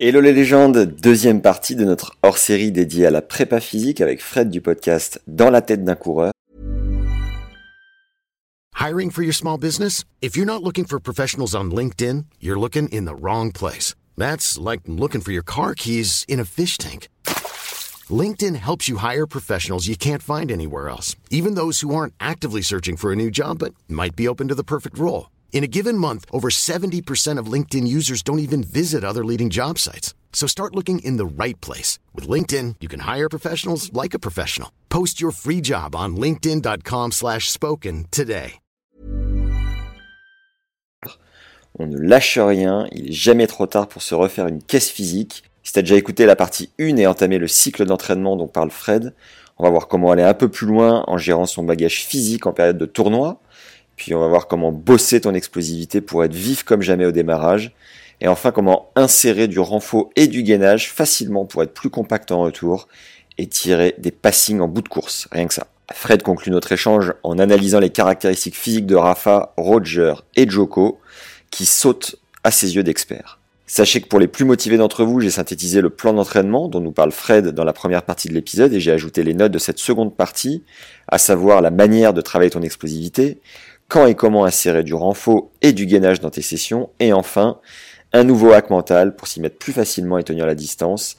Hello les légendes, deuxième partie de notre hors-série dédiée à la prépa physique avec Fred du podcast Dans la tête d'un coureur. Hiring for your small business? If you're not looking for professionals on LinkedIn, you're looking in the wrong place. That's like looking for your car keys in a fish tank. LinkedIn helps you hire professionals you can't find anywhere else, even those who aren't actively searching for a new job but might be open to the perfect role. In a given month, over 70% of LinkedIn users don't even visit other leading job sites. So start looking in the right place. With LinkedIn, you can hire professionals like a professional. Post your free job on linkedin.com slash spoken today. On ne lâche rien, il est jamais trop tard pour se refaire une caisse physique. Si t'as déjà écouté la partie 1 et entamé le cycle d'entraînement dont parle Fred, on va voir comment aller un peu plus loin en gérant son bagage physique en période de tournoi, puis on va voir comment bosser ton explosivité pour être vif comme jamais au démarrage. Et enfin, comment insérer du renfort et du gainage facilement pour être plus compact en retour et tirer des passings en bout de course. Rien que ça. Fred conclut notre échange en analysant les caractéristiques physiques de Rafa, Roger et Joko qui sautent à ses yeux d'expert. Sachez que pour les plus motivés d'entre vous, j'ai synthétisé le plan d'entraînement dont nous parle Fred dans la première partie de l'épisode et j'ai ajouté les notes de cette seconde partie, à savoir la manière de travailler ton explosivité, quand et comment insérer du renfort et du gainage dans tes sessions, et enfin, un nouveau hack mental pour s'y mettre plus facilement et tenir la distance,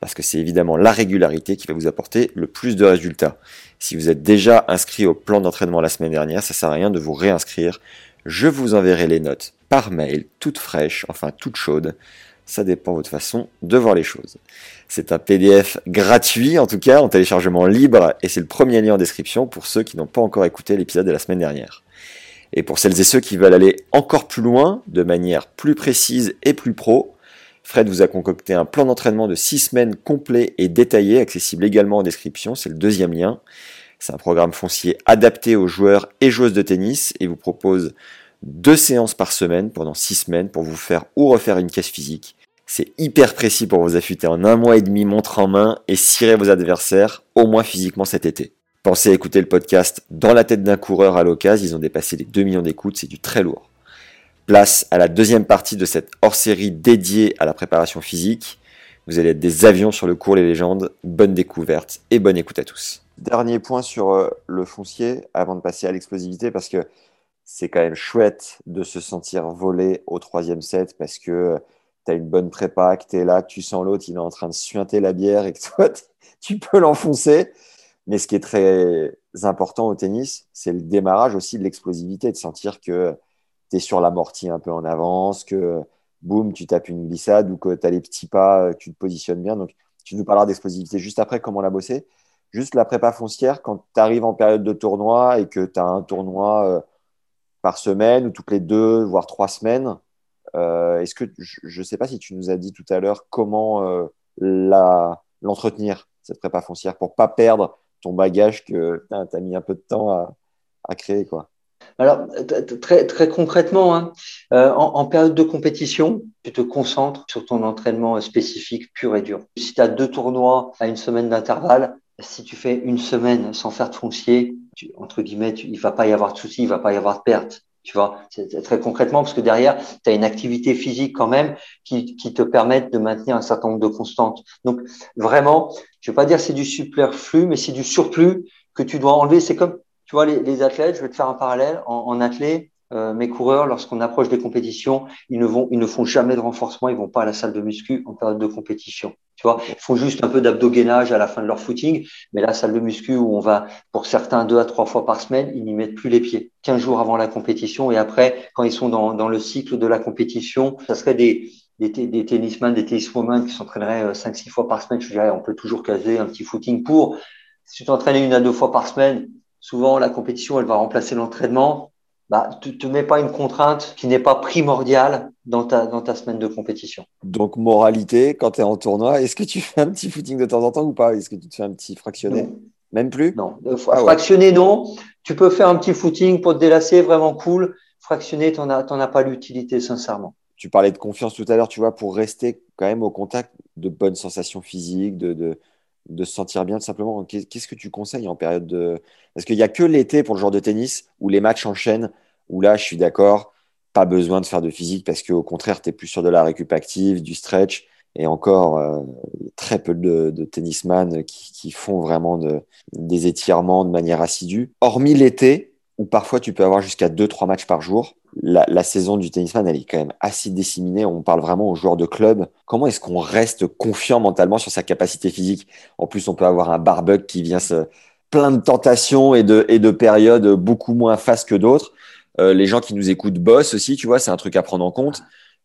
parce que c'est évidemment la régularité qui va vous apporter le plus de résultats. Si vous êtes déjà inscrit au plan d'entraînement la semaine dernière, ça sert à rien de vous réinscrire. Je vous enverrai les notes par mail, toutes fraîches, enfin toutes chaudes. Ça dépend de votre façon de voir les choses. C'est un PDF gratuit, en tout cas, en téléchargement libre, et c'est le premier lien en description pour ceux qui n'ont pas encore écouté l'épisode de la semaine dernière. Et pour celles et ceux qui veulent aller encore plus loin, de manière plus précise et plus pro, Fred vous a concocté un plan d'entraînement de 6 semaines complet et détaillé, accessible également en description, c'est le deuxième lien. C'est un programme foncier adapté aux joueurs et joueuses de tennis et vous propose deux séances par semaine pendant 6 semaines pour vous faire ou refaire une caisse physique. C'est hyper précis pour vous affûter en un mois et demi montre en main et cirer vos adversaires, au moins physiquement cet été. Pensez à écouter le podcast Dans la tête d'un coureur à l'occasion, ils ont dépassé les 2 millions d'écoutes, c'est du très lourd. Place à la deuxième partie de cette hors-série dédiée à la préparation physique. Vous allez être des avions sur le cours Les légendes. Bonne découverte et bonne écoute à tous. Dernier point sur euh, le foncier avant de passer à l'explosivité parce que c'est quand même chouette de se sentir volé au troisième set parce que euh, tu as une bonne prépa, que tu es là, que tu sens l'autre, il est en train de suinter la bière et que toi, tu peux l'enfoncer. Mais ce qui est très important au tennis, c'est le démarrage aussi de l'explosivité, de sentir que tu es sur l'amorti un peu en avance, que boum, tu tapes une glissade ou que tu as les petits pas, tu te positionnes bien. Donc, tu nous parleras d'explosivité juste après, comment la bosser. Juste la prépa foncière, quand tu arrives en période de tournoi et que tu as un tournoi euh, par semaine ou toutes les deux, voire trois semaines, euh, est-ce que je ne sais pas si tu nous as dit tout à l'heure comment euh, l'entretenir, cette prépa foncière, pour pas perdre ton bagage que tu as mis un peu de temps à, créer quoi. Alors, très, très concrètement, hein, euh, en, période de compétition, tu te concentres sur ton entraînement spécifique pur et dur. Si tu as deux tournois à une semaine d'intervalle, si tu fais une semaine sans faire de foncier, entre guillemets, il va pas y avoir de soucis, il va pas y avoir de perte. Tu vois, c'est très concrètement parce que derrière, tu as une activité physique quand même qui, qui te permet de maintenir un certain nombre de constantes. Donc vraiment, je ne vais pas dire c'est du superflu, mais c'est du surplus que tu dois enlever. C'est comme, tu vois, les, athlètes, je vais te faire un parallèle. En, en athlète, euh, mes coureurs, lorsqu'on approche des compétitions, ils ne font jamais de renforcement, ils vont pas à la salle de muscu en période de compétition. Tu vois, ils font juste un peu d'abdogainage à la fin de leur footing, mais la salle de muscu où on va, pour certains, deux à trois fois par semaine, ils n'y mettent plus les pieds. Quinze jours avant la compétition et après, quand ils sont dans le cycle de la compétition, ça serait des, des, des tennisman, des tenniswomen qui s'entraîneraient euh, cinq, six fois par semaine. Je dirais, on peut toujours caser un petit footing pour. Si tu t'entraînes une à deux fois par semaine, souvent la compétition, elle va remplacer l'entraînement bah, tu ne te mets pas une contrainte qui n'est pas primordiale dans ta, dans ta semaine de compétition. Donc, moralité, quand tu es en tournoi, est-ce que tu fais un petit footing de temps en temps ou pas? Est-ce que tu te fais un petit fractionné Même plus? Non. Euh, ah fractionné, non. Tu peux faire un petit footing pour te délasser, vraiment cool. Fractionné, tu n'en as, as pas l'utilité, sincèrement. Tu parlais de confiance tout à l'heure, tu vois, pour rester quand même au contact de bonnes sensations physiques, de, de, se sentir bien, tout simplement. Qu'est-ce que tu conseilles en période de. Parce qu'il n'y a que l'été pour le genre de tennis où les matchs enchaînent, où là, je suis d'accord, pas besoin de faire de physique parce qu'au contraire, tu es plus sur de la récup active, du stretch Et encore, très peu de, tennisman qui, font vraiment de, des étirements de manière assidue. Hormis l'été, où parfois tu peux avoir jusqu'à 2-3 matchs par jour, la, saison du tennisman, elle est quand même assez disséminée. On parle vraiment aux joueurs de club. Comment est-ce qu'on reste confiant mentalement sur sa capacité physique? En plus, on peut avoir un barbug qui vient se plein de tentations et de, et de périodes beaucoup moins fastes que d'autres. Euh, les gens qui nous écoutent bossent aussi, tu vois, c'est un truc à prendre en compte.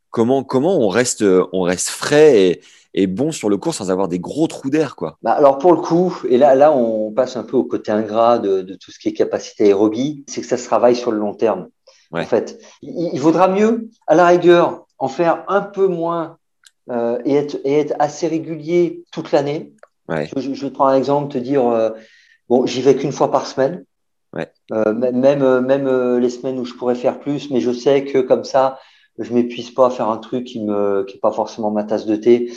Comment, comment on, reste, on reste frais et, et bon sur le cours sans avoir des gros trous d'air quoi. Bah alors pour le coup, et là, là on passe un peu au côté ingrat de, de tout ce qui est capacité aérobie, c'est que ça se travaille sur le long terme. En fait, il, il, vaudra mieux, à la rigueur, en faire un peu moins euh, et, être, et, être, assez régulier toute l'année. Ouais. Je, je, vais te prendre un exemple, te dire, euh, bon, j'y vais qu'une fois par semaine. Ouais. Euh, même même les semaines où je pourrais faire plus, mais je sais que comme ça, je m'épuise pas à faire un truc qui me qui est pas forcément ma tasse de thé.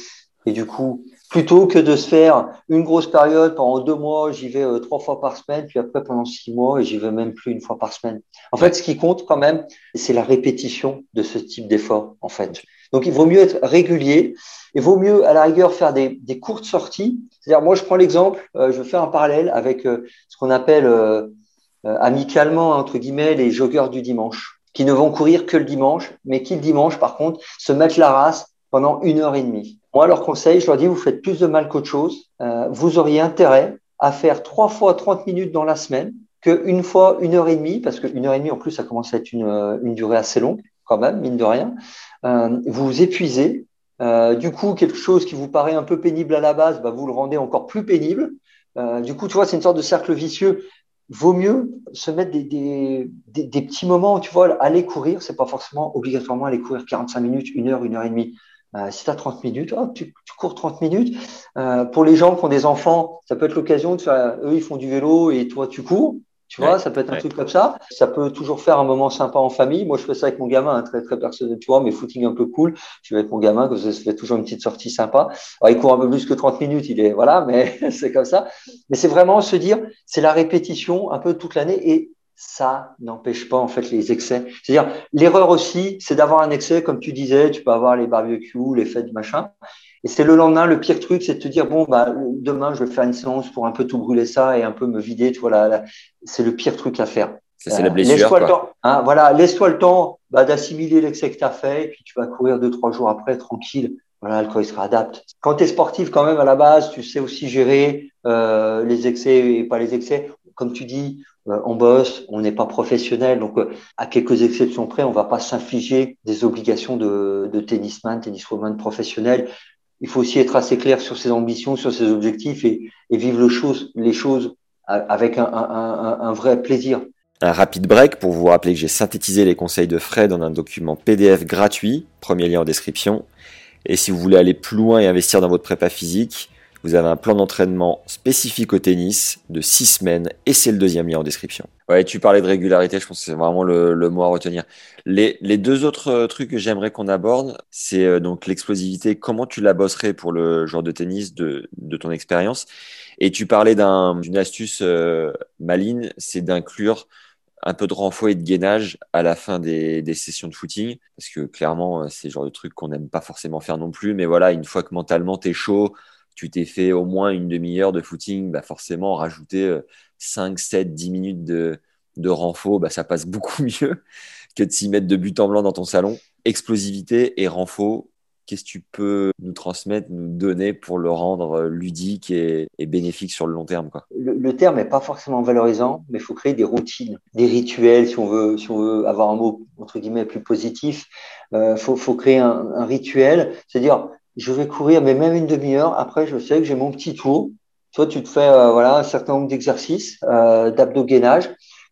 Et du coup, plutôt que de se faire une grosse période pendant deux mois, j'y vais euh, trois fois par semaine, puis après pendant six mois, et j'y vais même plus une fois par semaine. En fait, ce qui compte quand même, c'est la répétition de ce type d'effort, en fait. Donc, il vaut mieux être régulier. Il vaut mieux, à la rigueur, faire des, des courtes sorties. C'est-à-dire, moi, je prends l'exemple, euh, je fais un parallèle avec euh, ce qu'on appelle euh, amicalement, entre guillemets, les joggeurs du dimanche, qui ne vont courir que le dimanche, mais qui le dimanche, par contre, se mettent la race pendant une heure et demie. Moi, leur conseil, je leur dis, vous faites plus de mal qu'autre chose. Euh, vous auriez intérêt à faire trois fois 30 minutes dans la semaine qu'une fois une heure et demie, parce qu'une heure et demie, en plus, ça commence à être une, euh, durée assez longue, quand même, mine de rien. Euh, vous vous épuisez. Du coup, quelque chose qui vous paraît un peu pénible à la base, bah, vous le rendez encore plus pénible. Du coup, tu vois, c'est une sorte de cercle vicieux. Vaut mieux se mettre des petits moments, tu vois, aller courir, c'est pas forcément obligatoirement aller courir 45 minutes, une heure, une heure et demie. Euh, si tu as 30 minutes, oh, tu, tu, cours 30 minutes. Euh, pour les gens qui ont des enfants, ça peut être l'occasion de faire, eux, ils font du vélo et toi, tu cours. Tu vois, ça peut être un ouais. truc comme ça. Ça peut toujours faire un moment sympa en famille. Moi, je fais ça avec mon gamin, hein, très, très personnel, tu vois, mais footing un peu cool. Je vais avec mon gamin, que ça se fait toujours une petite sortie sympa. Alors, il court un peu plus que 30 minutes, il est, voilà, mais c'est comme ça. Mais c'est vraiment se dire, c'est la répétition un peu toute l'année et ça n'empêche pas en fait les excès. C'est-à-dire l'erreur aussi, c'est d'avoir un excès, comme tu disais, tu peux avoir les barbecues, les fêtes, machin. Et c'est le lendemain, le pire truc, c'est de te dire bon bah demain je vais faire une séance pour un peu tout brûler ça et un peu me vider. Tu vois là, là c'est le pire truc à faire. Ça c'est la blessure. Laisse-toi le temps. Hein, voilà, laisse-toi le temps bah, d'assimiler l'excès que tu as fait et puis tu vas courir deux trois jours après tranquille. Voilà, le corps il se réadapte. Quand tu es sportif quand même à la base, tu sais aussi gérer euh, les excès et pas les excès. Comme tu dis, euh, on bosse, on n'est pas professionnel, donc euh, à quelques exceptions près, on va pas s'infliger des obligations de, tennisman, tenniswoman professionnel. Il faut aussi être assez clair sur ses ambitions, sur ses objectifs et, vivre le les choses avec un vrai plaisir. Un rapide break pour vous rappeler que j'ai synthétisé les conseils de Fred dans un document PDF gratuit, premier lien en description. Et si vous voulez aller plus loin et investir dans votre prépa physique, vous avez un plan d'entraînement spécifique au tennis de 6 semaines et c'est le deuxième lien en description. Ouais, tu parlais de régularité, je pense que c'est vraiment le, mot à retenir. Les, les deux autres euh, trucs que j'aimerais qu'on aborde, c'est euh, donc l'explosivité, comment tu la bosserais pour le joueur de tennis de, de ton expérience? Et tu parlais d'une un, astuce euh, maligne, c'est d'inclure un peu de renfort et de gainage à la fin des, des sessions de footing, parce que clairement, c'est le genre de truc qu'on n'aime pas forcément faire non plus. Mais voilà, une fois que mentalement t'es chaud, tu t'es fait au moins une demi-heure de footing, bah forcément, rajouter 5, 7, 10 minutes de, de renfort, bah ça passe beaucoup mieux que de s'y mettre de but en blanc dans ton salon. Explosivité et renfort, qu'est-ce que tu peux nous transmettre, nous donner pour le rendre ludique et, bénéfique sur le long terme quoi? Le, le terme n'est pas forcément valorisant, mais il faut créer des routines, des rituels, si on veut, si on veut avoir un mot entre guillemets plus positif. Il euh, faut, faut créer un, un rituel, c'est-à-dire je vais courir, mais même une demi-heure. Après, je sais que j'ai mon petit tour. Toi, tu te fais euh, voilà un certain nombre d'exercices euh,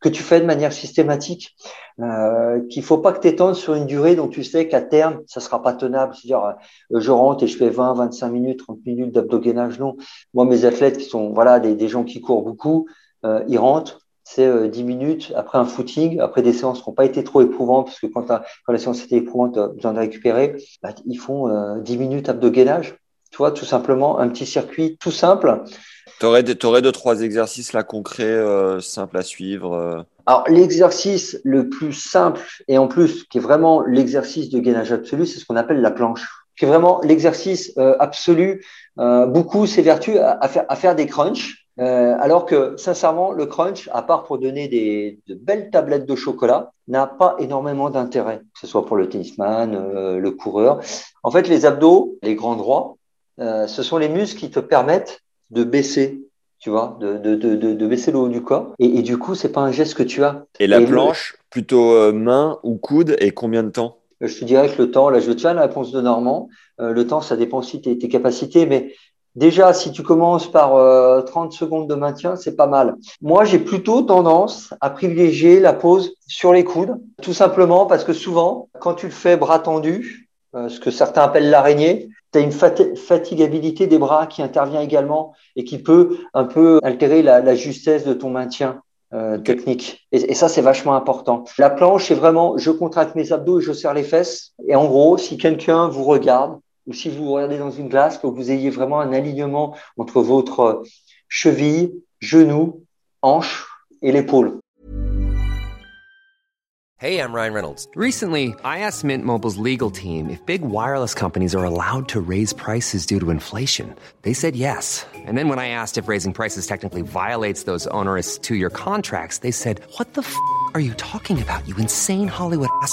que tu fais de manière systématique, euh, qu'il faut pas que tu sur une durée dont tu sais qu'à terme, ça sera pas tenable. C'est-à-dire, euh, je rentre et je fais 20, 25 minutes, 30 minutes d'abdos-gainage. Non. Moi, mes athlètes qui sont voilà des, des gens qui courent beaucoup, euh, ils rentrent, c'est euh, 10 minutes après un footing, après des séances qui n'ont pas été trop éprouvantes, parce que quand, quand la séance était éprouvante, tu as besoin de récupérer, bah, ils font euh, 10 minutes abdos-gainage. Tu vois, tout simplement, un petit circuit tout simple. Tu aurais, aurais deux, trois exercices là concrets, euh, simples à suivre euh... Alors, l'exercice le plus simple, et en plus, qui est vraiment l'exercice de gainage absolu, c'est ce qu'on appelle la planche. qui est vraiment l'exercice euh, absolu. Euh, beaucoup s'évertuent à, à, faire, à faire des crunchs, euh, alors que sincèrement, le crunch, à part pour donner des, de belles tablettes de chocolat, n'a pas énormément d'intérêt, que ce soit pour le tennisman, euh, le coureur. En fait, les abdos, les grands droits, euh, ce sont les muscles qui te permettent de baisser tu vois, de, de, de, de, baisser le haut du corps. Et, et du coup, c'est pas un geste que tu as. Et la planche, plutôt main ou coude, et combien de temps? Je te dirais que le temps, là, je tiens la réponse de Normand. Euh, le temps, ça dépend aussi de tes, tes, capacités, mais déjà, si tu commences par euh, 30 secondes de maintien, c'est pas mal. Moi, j'ai plutôt tendance à privilégier la pose sur les coudes, tout simplement parce que souvent, quand tu le fais bras tendu, euh, ce que certains appellent l'araignée, tu as une fatigabilité des bras qui intervient également et qui peut un peu altérer la, la justesse de ton maintien euh, technique. Et, et ça, c'est vachement important. La planche, c'est vraiment, je contracte mes abdos et je serre les fesses. Et en gros, si quelqu'un vous regarde ou si vous regardez dans une glace, que vous ayez vraiment un alignement entre votre cheville, genou, hanche et l'épaule. Hey, I'm Ryan Reynolds. Recently, I asked Mint Mobile's legal team if big wireless companies are allowed to raise prices due to inflation. They said yes. And then when I asked if raising prices technically violates those onerous two-year contracts, they said, "What the f*** are you talking about? You insane Hollywood ass."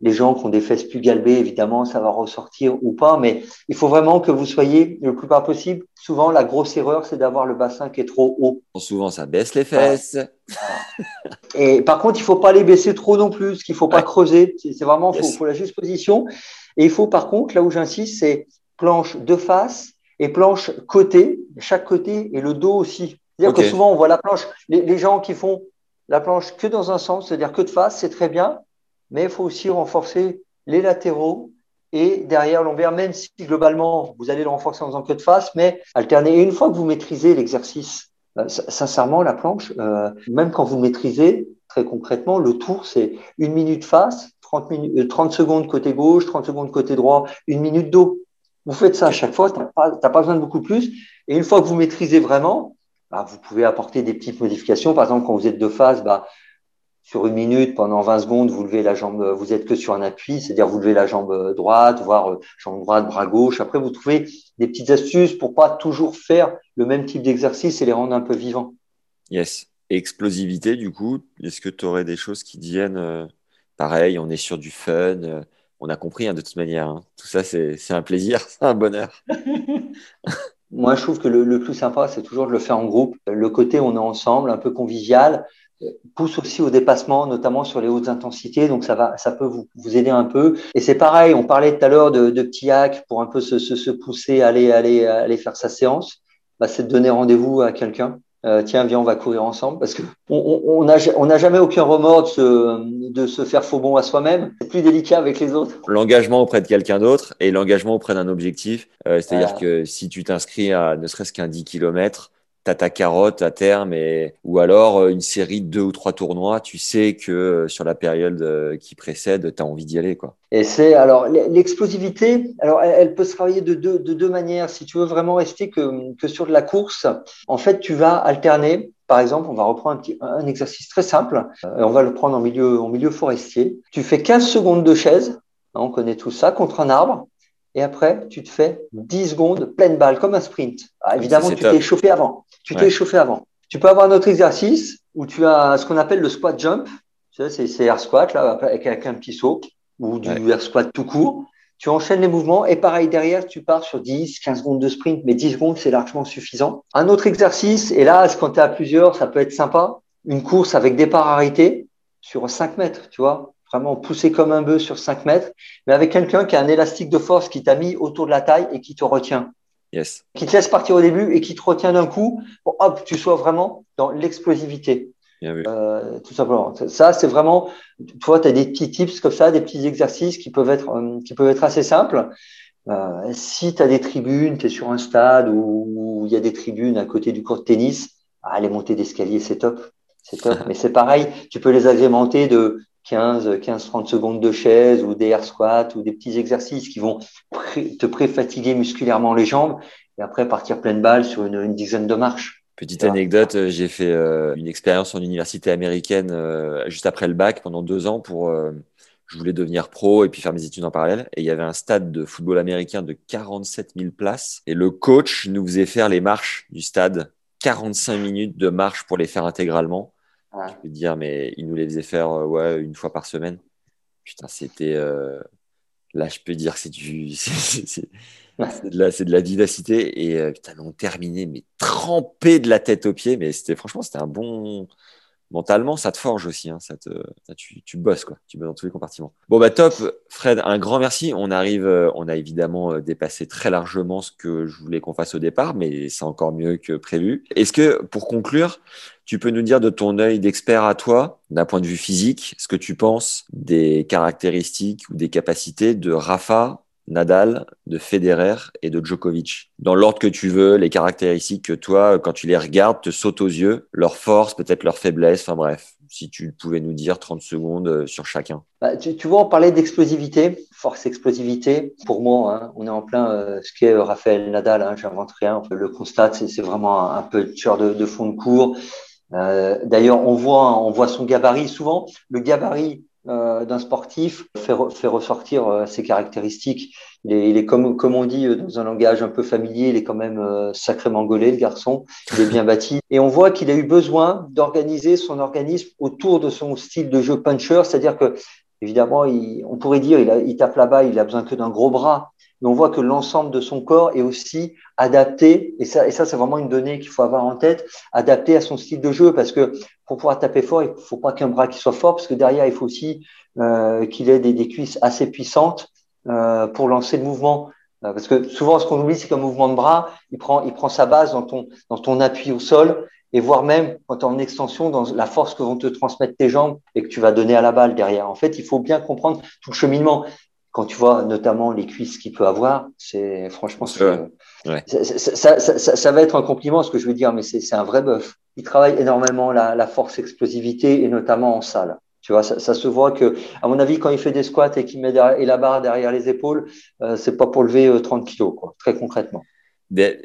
Les gens qui ont des fesses plus galbées, évidemment, ça va ressortir ou pas, mais il faut vraiment que vous soyez le plus bas possible. Souvent, la grosse erreur, c'est d'avoir le bassin qui est trop haut. Souvent, ça baisse les fesses. Et par contre, il faut pas les baisser trop non plus, parce qu'il faut pas creuser. C'est vraiment, Yes. faut la juste position. Et il faut, par contre, là où j'insiste, c'est planche de face et planche côté, chaque côté et le dos aussi. C'est-à-dire que souvent, on voit la planche, les, les gens qui font la planche que dans un sens, c'est-à-dire que de face, c'est très bien, mais il faut aussi renforcer les latéraux et derrière l'ombaire, même si globalement, vous allez le renforcer en faisant que de face, mais alterner. Et une fois que vous maîtrisez l'exercice, euh, sincèrement, la planche, euh, même quand vous maîtrisez, très concrètement, le tour, c'est une minute face, 30, minutes, euh, 30 secondes côté gauche, 30 secondes côté droit, une minute dos. Vous faites ça à chaque fois, tu n'as pas besoin de beaucoup plus. Et une fois que vous maîtrisez vraiment, bah, vous pouvez apporter des petites modifications. Par exemple, quand vous êtes de face, bah, sur une minute, pendant 20 secondes, vous levez la jambe, vous êtes que sur un appui, c'est-à-dire vous levez la jambe droite, voire euh, jambe droite, bras gauche. Après, vous trouvez des petites astuces pour pas toujours faire le même type d'exercice et les rendre un peu vivants. Yes. Explosivité, du coup, est-ce que tu aurais des choses qui deviennent euh, pareil, on est sur du fun, euh, on a compris hein, de toute manière. hein. Tout ça, c'est un plaisir, c'est un bonheur. Moi, je trouve que le, le plus sympa, c'est toujours de le faire en groupe. Le côté on est ensemble, un peu convivial, euh, pousse aussi au dépassement, notamment sur les hautes intensités. Donc, ça va, ça peut vous, vous aider un peu. Et c'est pareil, on parlait tout à l'heure de, de petits hacks pour un peu se, se, se pousser, aller, aller, aller faire sa séance. Bah, c'est de donner rendez-vous à quelqu'un. Euh, tiens, viens, on va courir ensemble parce que on on n'a on n'a jamais aucun remords de se, de se faire faux bon à soi-même. C'est plus délicat avec les autres. L'engagement auprès de quelqu'un d'autre et l'engagement auprès d'un objectif. Euh, C'est-à-dire que si tu t'inscris à ne serait-ce qu'un 10 km, ta carotte à terme et, ou alors euh, une série de deux ou trois tournois, tu sais que euh, sur la période euh, qui précède, tu as envie d'y aller. Et c'est alors l'explosivité. Alors elle, peut se travailler de deux, de deux manières. Si tu veux vraiment rester que, sur de la course, en fait, tu vas alterner. Par exemple, on va reprendre un, exercice très simple. On va le prendre en milieu, en milieu forestier. Tu fais 15 secondes de chaise. hein, on connaît tout ça contre un arbre. Et après, tu te fais 10 secondes pleine balle, comme un sprint. Ah, évidemment, tu t'es échauffé avant. Tu t'es Ouais. échauffé avant. Tu peux avoir un autre exercice où tu as ce qu'on appelle le squat jump. Tu sais, c'est c'est air squat, là, avec, avec un petit saut ou du Ouais. air squat tout court. Tu enchaînes les mouvements et pareil derrière, tu pars sur 10, 15 secondes de sprint, mais 10 secondes, c'est largement suffisant. Un autre exercice, et là, quand tu es à plusieurs, ça peut être sympa, une course avec départ arrêté sur 5 mètres, tu vois, vraiment poussé comme un bœuf sur 5 mètres, mais avec quelqu'un qui a un élastique de force qui t'a mis autour de la taille et qui te retient, Yes. qui te laisse partir au début et qui te retient d'un coup pour hop, tu sois vraiment dans l'explosivité. Bien vu. Euh, tout simplement. Ça, c'est vraiment, tu vois, tu as des petits tips comme ça, des petits exercices qui peuvent être, euh, qui peuvent être assez simples. Euh, si tu as des tribunes, tu es sur un stade où il y a des tribunes à côté du court de tennis, les montées d'escalier, c'est top. C'est top. Mais c'est pareil, tu peux les agrémenter de 15, 15, 30 secondes de chaise ou des air squats ou des petits exercices qui vont te pré-fatiguer musculairement les jambes et après partir pleine balle sur une, une dizaine de marches. Petite anecdote, euh, j'ai fait euh, une expérience en université américaine euh, juste après le bac pendant deux ans pour. je voulais devenir pro et puis faire mes études en parallèle. Et il y avait un stade de football américain de 47 000 places. Et le coach nous faisait faire les marches du stade. 45 minutes de marche pour les faire intégralement. Je peux te dire, mais il nous les faisait faire ouais, une fois par semaine. Putain, c'était. Là, je peux dire que c'est du. C'est de, la, de la vivacité. Et euh, putain, on terminé, mais trempé de la tête aux pieds. Mais c'était franchement, c'était un bon. Mentalement, ça te forge aussi. Hein, ça te, tu, tu bosses, quoi. Tu bosses dans tous les compartiments. Bon, bah top. Fred, un grand merci. On arrive, euh, on a évidemment euh, dépassé très largement ce que je voulais qu'on fasse au départ, mais c'est encore mieux que prévu. Est-ce que, pour conclure, tu peux nous dire de ton œil d'expert à toi, d'un point de vue physique, ce que tu penses des caractéristiques ou des capacités de Rafa Nadal, de Federer et de Djokovic. Dans l'ordre que tu veux, les caractéristiques que toi, quand tu les regardes, te sautent aux yeux, leurs forces, peut-être leurs faiblesses, enfin bref. Si tu pouvais nous dire 30 secondes euh, sur chacun. Bah, tu, vois, on parlait d'explosivité, force explosivité. Pour moi, hein, on est en plein euh, ce qu'est Raphaël Nadal, hein, j'invente rien. Le constat, c'est vraiment un, peu de, de fond de cours. Euh, D'ailleurs, on voit, on voit son gabarit. Souvent, le gabarit euh, d'un sportif fait, ressortir euh, ses caractéristiques. Il est, il est, comme, comme on dit euh, dans un langage un peu familier, il est quand même sacrément gaulé, le garçon. Il est bien bâti. Et on voit qu'il a eu besoin d'organiser son organisme autour de son style de jeu puncher, c'est-à-dire que Évidemment, on pourrait dire il, a, il tape là-bas, il a besoin que d'un gros bras, mais on voit que l'ensemble de son corps est aussi adapté, et ça, c'est vraiment une donnée qu'il faut avoir en tête, adapté à son style de jeu, parce que pour pouvoir taper fort, il faut pas qu'un bras qui soit fort, parce que derrière, il faut aussi euh, qu'il ait des, des, cuisses assez puissantes euh, pour lancer le mouvement. Euh, parce que souvent, ce qu'on oublie, c'est qu'un mouvement de bras, il prend, sa base dans ton appui au sol, et voire même quand tu en extension dans la force que vont te transmettre tes jambes et que tu vas donner à la balle derrière. En fait, il faut bien comprendre tout le cheminement. Quand tu vois notamment les cuisses qu'il peut avoir, c'est franchement, ça, va être un compliment ce que je veux dire, mais c'est un vrai bœuf. Il travaille énormément la, la, force explosivité et notamment en salle. Tu vois, ça, se voit que, à mon avis, quand il fait des squats et qu'il met et la barre derrière les épaules, euh, c'est pas pour lever 30 euh, kilos, quoi, très concrètement.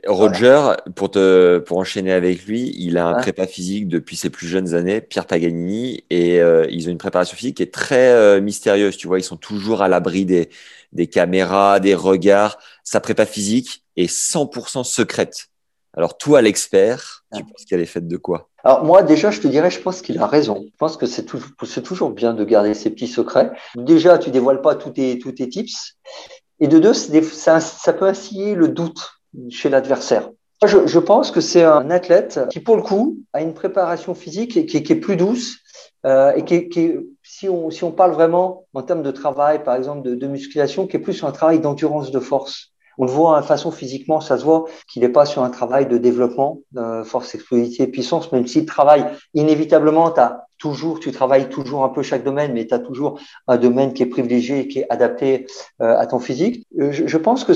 Roger, pour te pour enchaîner avec lui, il a un prépa physique depuis ses plus jeunes années, Pierre Paganini, et euh, ils ont une préparation physique qui est très euh, mystérieuse. Tu vois, ils sont toujours à l'abri des des caméras, des regards. Sa prépa physique est 100% secrète. Alors toi, l'expert, tu penses qu'elle est faite de quoi? Alors moi, déjà, je te dirais, je pense qu'il a raison. Je pense que c'est toujours bien de garder ses petits secrets. Déjà, tu dévoiles pas tous tes tous tes tips. Et de deux, ça, ça peut inciter le doute chez l'adversaire. Je, pense que c'est un athlète qui, pour le coup, a une préparation physique qui, est plus douce euh, et qui, si, on, si on parle vraiment en termes de travail, par exemple, de, de musculation, qui est plus sur un travail d'endurance de force. On le voit, de hein, façon physiquement, ça se voit qu'il n'est pas sur un travail de développement, euh, force, explosivité, puissance, même s'il travaille inévitablement, toujours, tu travailles toujours un peu chaque domaine, mais tu as toujours un domaine qui est privilégié et qui est adapté euh, à ton physique. Je, je pense que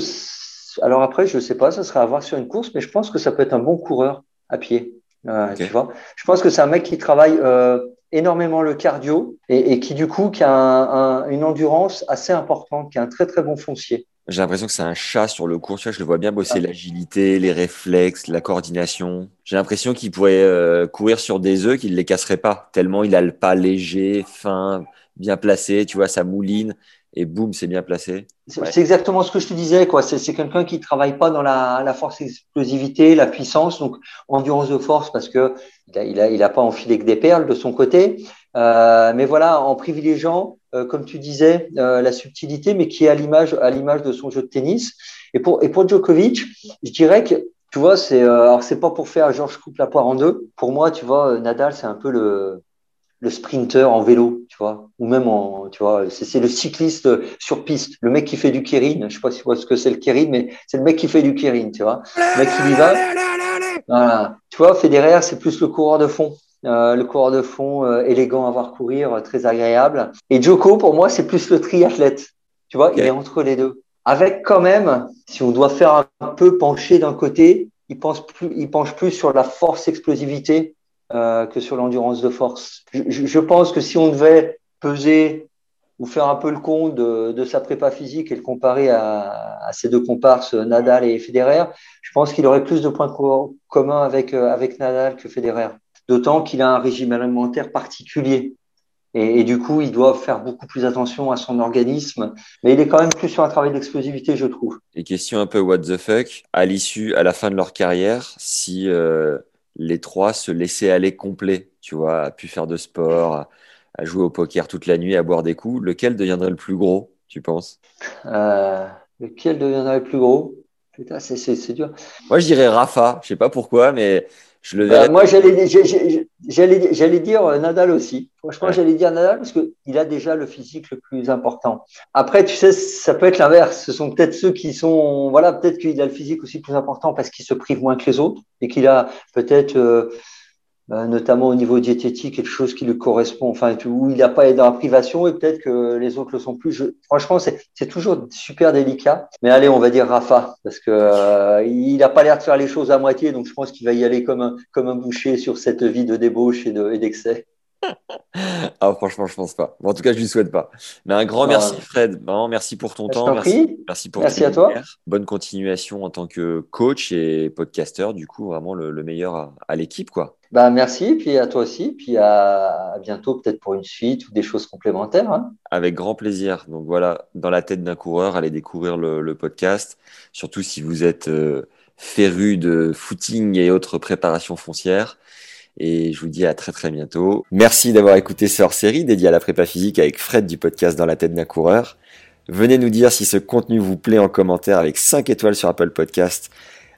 alors après, je sais pas, ça sera à voir sur une course, mais je pense que ça peut être un bon coureur à pied. Euh, tu vois je pense que c'est un mec qui travaille euh, énormément le cardio et, et, qui du coup qui a un, un, une endurance assez importante, qui a un très très bon foncier. J'ai l'impression que c'est un chat sur le cours. Tu vois, je le vois bien bosser ah. l'agilité, les réflexes, la coordination. J'ai l'impression qu'il pourrait euh, courir sur des œufs qu'il ne les casserait pas, tellement il a le pas léger, fin, bien placé. Tu vois, ça mouline et boum, c'est bien placé. C'est exactement ce que je te disais, quoi. C'est quelqu'un qui travaille pas dans la, la, force explosivité, la puissance, donc endurance de force parce que il a, il a, il a pas enfilé que des perles de son côté. Euh, mais voilà, en privilégiant, euh, comme tu disais, euh, la subtilité, mais qui est à l'image, à l'image de son jeu de tennis. Et pour, et pour Djokovic, je dirais que tu vois, c'est alors c'est pas pour faire Georges coupe la poire en deux. Pour moi, tu vois, Nadal, c'est un peu le le sprinter en vélo, tu vois, ou même en, tu vois, c'est le cycliste sur piste, le mec qui fait du kérine. Je sais pas si tu vois ce que c'est le kérine, mais c'est le mec qui fait du kérine, tu vois. Le mec qui y va. Voilà. Tu vois, Federer, c'est plus le coureur de fond. Euh, le coureur de fond euh, élégant à voir courir, euh, très agréable. Et Joko, pour moi, c'est plus le triathlète. Tu vois, il est entre les deux. Avec quand même, si on doit faire un peu pencher d'un côté, il pense plus, il penche plus sur la force explosivité euh, que sur l'endurance de force. Je, pense que si on devait peser ou faire un peu le compte de, sa prépa physique et le comparer à, à ses deux comparses Nadal et Federer, je pense qu'il aurait plus de points communs avec, avec Nadal que Federer. D'autant qu'il a un régime alimentaire particulier. Et, du coup, il doit faire beaucoup plus attention à son organisme. Mais il est quand même plus sur un travail d'explosivité, je trouve. Et question un peu what the fuck, à l'issue, à la fin de leur carrière, si euh, les trois se laissaient aller complet, tu vois, à pu faire de sport, à, jouer au poker toute la nuit, à boire des coups, lequel deviendrait le plus gros, tu penses? Euh, Lequel deviendrait le plus gros? Putain, c'est dur. Moi, je dirais Rafa. Je sais pas pourquoi, mais bah, moi, j'allais dire euh, Nadal aussi. Franchement, j'allais dire Nadal parce qu'il a déjà le physique le plus important. Après, tu sais, ça peut être l'inverse. Ce sont peut-être ceux qui sont, voilà, peut-être qu'il a le physique aussi plus important parce qu'il se prive moins que les autres et qu'il a peut-être euh, notamment au niveau diététique, quelque chose qui lui correspond, enfin, où il n'a pas dans la privation et peut-être que les autres le sont plus. Je, franchement, c'est toujours super délicat. Mais allez, on va dire Rafa, parce que euh, il n'a pas l'air de faire les choses à moitié, donc je pense qu'il va y aller comme un, comme un boucher sur cette vie de débauche et d'excès. ah, franchement, je pense pas. en tout cas, je lui souhaite pas. Mais un grand merci, Fred. merci pour ton temps. Merci, merci pour merci à toi. Bonne continuation en tant que coach et podcasteur. Du coup, vraiment le, meilleur à l'équipe, quoi. Bah, merci, puis à toi aussi, puis à, bientôt peut-être pour une suite ou des choses complémentaires. Hein. Avec grand plaisir. Donc voilà, dans la tête d'un coureur, allez découvrir le, podcast, surtout si vous êtes euh, féru de footing et autres préparations foncières. Et je vous dis à très très bientôt. Merci d'avoir écouté ce hors-série dédié à la prépa physique avec Fred du podcast Dans la tête d'un coureur. Venez nous dire si ce contenu vous plaît en commentaire avec 5 étoiles sur Apple Podcast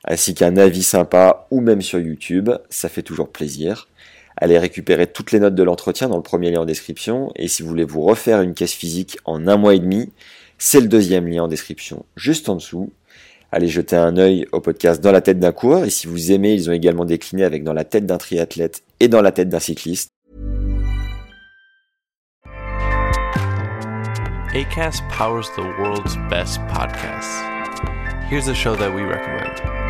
ainsi qu'un avis sympa ou même sur YouTube, ça fait toujours plaisir. Allez récupérer toutes les notes de l'entretien dans le premier lien en description, et si vous voulez vous refaire une caisse physique en un mois et demi, c'est le deuxième lien en description juste en dessous. Allez jeter un œil au podcast Dans la tête d'un coureur, et si vous aimez, ils ont également décliné avec Dans la tête d'un triathlète et Dans la tête d'un cycliste. ACAST powers the world's best podcasts. Here's a show that we recommend.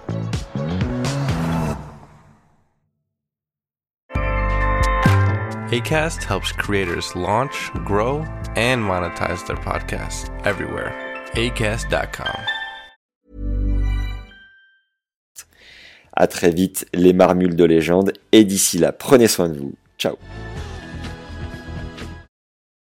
ACAST helps creators launch, grow, and monetize their podcasts everywhere. ACAST.com. À très vite, les marmules de légende, et d'ici là, prenez soin de vous. Ciao.